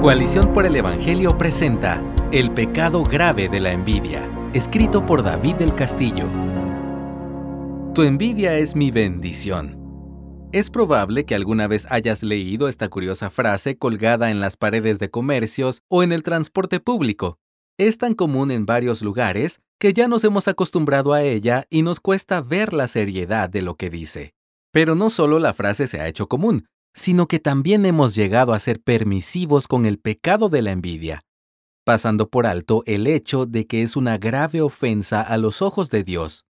Coalición por el Evangelio presenta El pecado grave de la envidia, escrito por David del Castillo. Tu envidia es mi bendición. Es probable que alguna vez hayas leído esta curiosa frase colgada en las paredes de comercios o en el transporte público. Es tan común en varios lugares que ya nos hemos acostumbrado a ella y nos cuesta ver la seriedad de lo que dice. Pero no solo la frase se ha hecho común, sino que también hemos llegado a ser permisivos con el pecado de la envidia, pasando por alto el hecho de que es una grave ofensa a los ojos de Dios.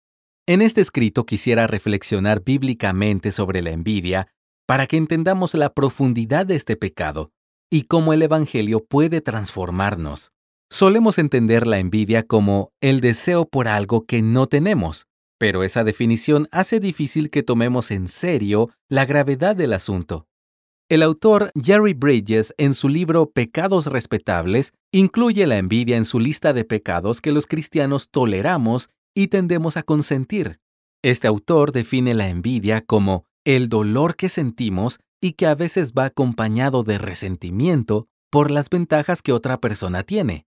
En este escrito quisiera reflexionar bíblicamente sobre la envidia para que entendamos la profundidad de este pecado y cómo el Evangelio puede transformarnos. Solemos entender la envidia como el deseo por algo que no tenemos, pero esa definición hace difícil que tomemos en serio la gravedad del asunto. El autor Jerry Bridges, en su libro Pecados Respetables, incluye la envidia en su lista de pecados que los cristianos toleramos y tendemos a consentir. Este autor define la envidia como el dolor que sentimos y que a veces va acompañado de resentimiento por las ventajas que otra persona tiene.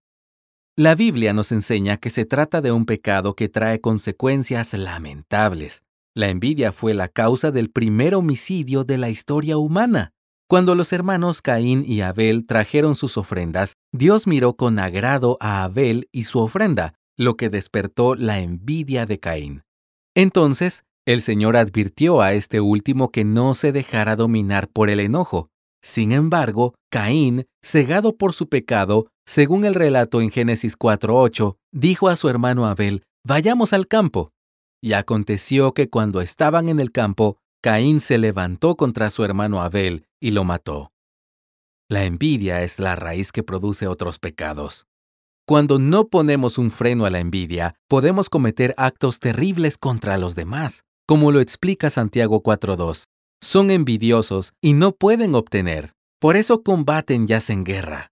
La Biblia nos enseña que se trata de un pecado que trae consecuencias lamentables. La envidia fue la causa del primer homicidio de la historia humana. Cuando los hermanos Caín y Abel trajeron sus ofrendas, Dios miró con agrado a Abel y su ofrenda, lo que despertó la envidia de Caín. Entonces, el Señor advirtió a este último que no se dejara dominar por el enojo. Sin embargo, Caín, cegado por su pecado, según el relato en Génesis 4.8, dijo a su hermano Abel, Vayamos al campo. Y aconteció que cuando estaban en el campo, Caín se levantó contra su hermano Abel y lo mató. La envidia es la raíz que produce otros pecados. Cuando no ponemos un freno a la envidia, podemos cometer actos terribles contra los demás, como lo explica Santiago 4.2. Son envidiosos y no pueden obtener, por eso combaten y hacen guerra.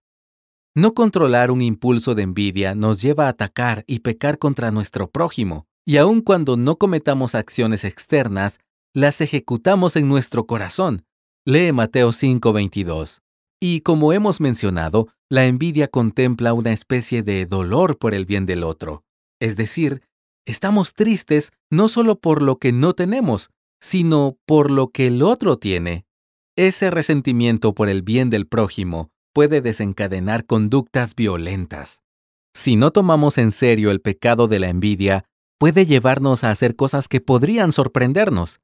No controlar un impulso de envidia nos lleva a atacar y pecar contra nuestro prójimo, y aun cuando no cometamos acciones externas, las ejecutamos en nuestro corazón. Lee Mateo 5:22. Y como hemos mencionado, la envidia contempla una especie de dolor por el bien del otro. Es decir, estamos tristes no solo por lo que no tenemos, sino por lo que el otro tiene. Ese resentimiento por el bien del prójimo puede desencadenar conductas violentas. Si no tomamos en serio el pecado de la envidia, puede llevarnos a hacer cosas que podrían sorprendernos.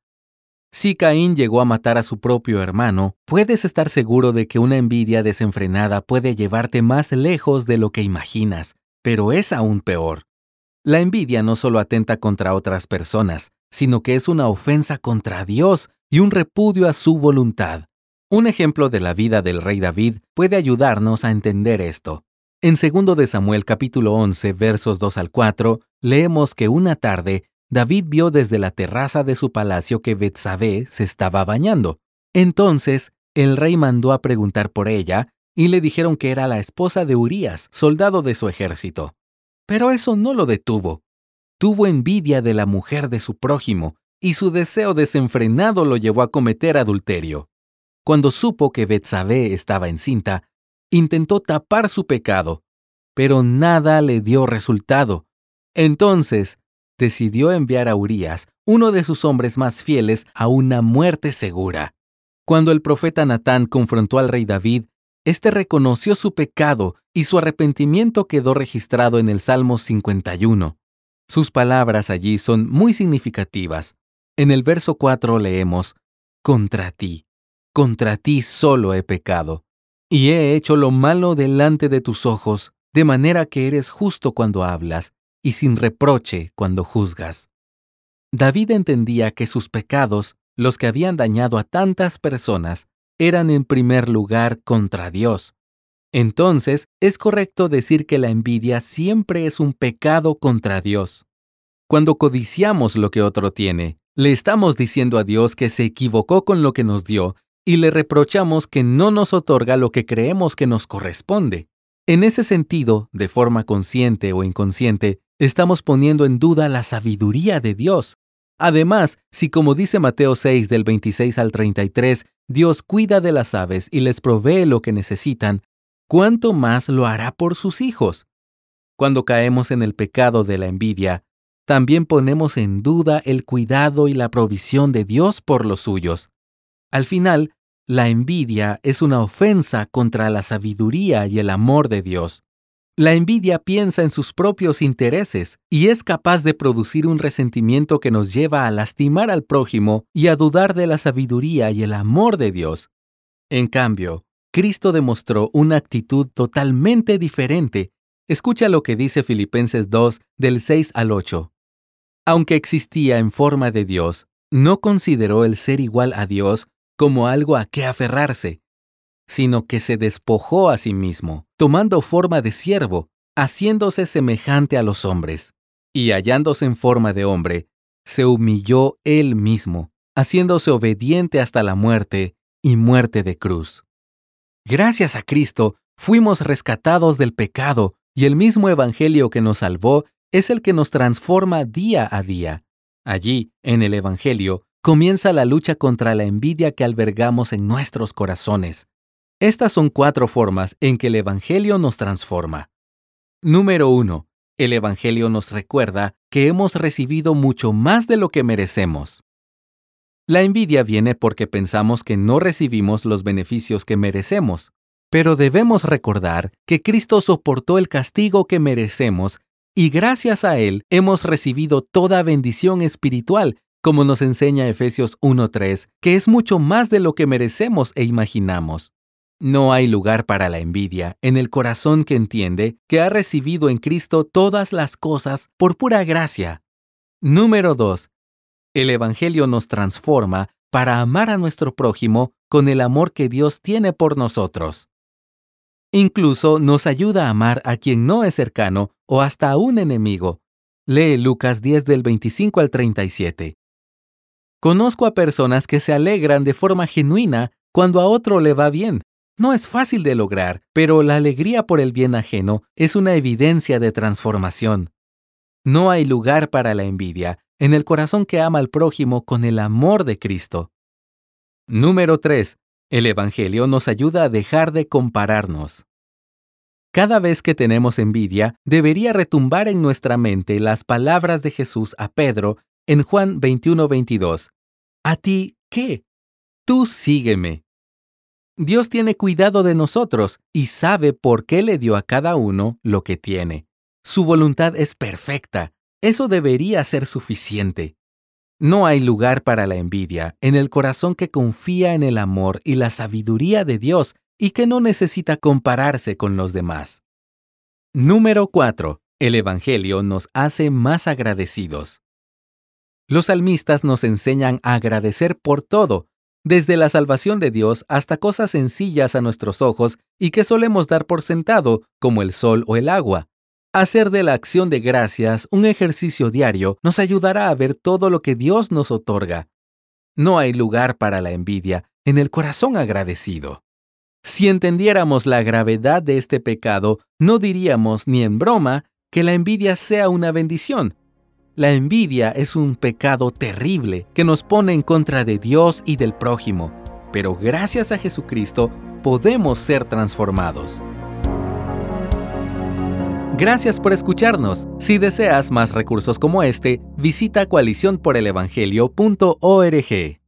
Si Caín llegó a matar a su propio hermano, puedes estar seguro de que una envidia desenfrenada puede llevarte más lejos de lo que imaginas, pero es aún peor. La envidia no solo atenta contra otras personas, sino que es una ofensa contra Dios y un repudio a su voluntad. Un ejemplo de la vida del rey David puede ayudarnos a entender esto. En 2 de Samuel capítulo 11 versos 2 al 4 leemos que una tarde David vio desde la terraza de su palacio que Betsabé se estaba bañando. Entonces el rey mandó a preguntar por ella y le dijeron que era la esposa de Urías, soldado de su ejército. Pero eso no lo detuvo. Tuvo envidia de la mujer de su prójimo y su deseo desenfrenado lo llevó a cometer adulterio. Cuando supo que Betsabé estaba encinta, intentó tapar su pecado, pero nada le dio resultado. Entonces, decidió enviar a Urías, uno de sus hombres más fieles, a una muerte segura. Cuando el profeta Natán confrontó al rey David, éste reconoció su pecado y su arrepentimiento quedó registrado en el Salmo 51. Sus palabras allí son muy significativas. En el verso 4 leemos, Contra ti, contra ti solo he pecado, y he hecho lo malo delante de tus ojos, de manera que eres justo cuando hablas, y sin reproche cuando juzgas. David entendía que sus pecados, los que habían dañado a tantas personas, eran en primer lugar contra Dios. Entonces, es correcto decir que la envidia siempre es un pecado contra Dios. Cuando codiciamos lo que otro tiene, le estamos diciendo a Dios que se equivocó con lo que nos dio y le reprochamos que no nos otorga lo que creemos que nos corresponde. En ese sentido, de forma consciente o inconsciente, estamos poniendo en duda la sabiduría de Dios. Además, si como dice Mateo 6 del 26 al 33, Dios cuida de las aves y les provee lo que necesitan, ¿cuánto más lo hará por sus hijos? Cuando caemos en el pecado de la envidia, también ponemos en duda el cuidado y la provisión de Dios por los suyos. Al final, la envidia es una ofensa contra la sabiduría y el amor de Dios. La envidia piensa en sus propios intereses y es capaz de producir un resentimiento que nos lleva a lastimar al prójimo y a dudar de la sabiduría y el amor de Dios. En cambio, Cristo demostró una actitud totalmente diferente. Escucha lo que dice Filipenses 2 del 6 al 8. Aunque existía en forma de Dios, no consideró el ser igual a Dios como algo a qué aferrarse, sino que se despojó a sí mismo, tomando forma de siervo, haciéndose semejante a los hombres, y hallándose en forma de hombre, se humilló él mismo, haciéndose obediente hasta la muerte y muerte de cruz. Gracias a Cristo, fuimos rescatados del pecado y el mismo Evangelio que nos salvó es el que nos transforma día a día. Allí, en el Evangelio, comienza la lucha contra la envidia que albergamos en nuestros corazones. Estas son cuatro formas en que el Evangelio nos transforma. Número 1. El Evangelio nos recuerda que hemos recibido mucho más de lo que merecemos. La envidia viene porque pensamos que no recibimos los beneficios que merecemos, pero debemos recordar que Cristo soportó el castigo que merecemos y gracias a Él hemos recibido toda bendición espiritual, como nos enseña Efesios 1.3, que es mucho más de lo que merecemos e imaginamos. No hay lugar para la envidia en el corazón que entiende que ha recibido en Cristo todas las cosas por pura gracia. Número 2. El Evangelio nos transforma para amar a nuestro prójimo con el amor que Dios tiene por nosotros. Incluso nos ayuda a amar a quien no es cercano o hasta a un enemigo. Lee Lucas 10 del 25 al 37. Conozco a personas que se alegran de forma genuina cuando a otro le va bien. No es fácil de lograr, pero la alegría por el bien ajeno es una evidencia de transformación. No hay lugar para la envidia en el corazón que ama al prójimo con el amor de Cristo. Número 3. El Evangelio nos ayuda a dejar de compararnos. Cada vez que tenemos envidia, debería retumbar en nuestra mente las palabras de Jesús a Pedro en Juan 21:22. ¿A ti qué? Tú sígueme. Dios tiene cuidado de nosotros y sabe por qué le dio a cada uno lo que tiene. Su voluntad es perfecta. Eso debería ser suficiente. No hay lugar para la envidia en el corazón que confía en el amor y la sabiduría de Dios y que no necesita compararse con los demás. Número 4. El Evangelio nos hace más agradecidos. Los salmistas nos enseñan a agradecer por todo, desde la salvación de Dios hasta cosas sencillas a nuestros ojos y que solemos dar por sentado, como el sol o el agua. Hacer de la acción de gracias un ejercicio diario nos ayudará a ver todo lo que Dios nos otorga. No hay lugar para la envidia en el corazón agradecido. Si entendiéramos la gravedad de este pecado, no diríamos ni en broma que la envidia sea una bendición. La envidia es un pecado terrible que nos pone en contra de Dios y del prójimo, pero gracias a Jesucristo podemos ser transformados. Gracias por escucharnos. Si deseas más recursos como este, visita coaliciónporelevangelio.org.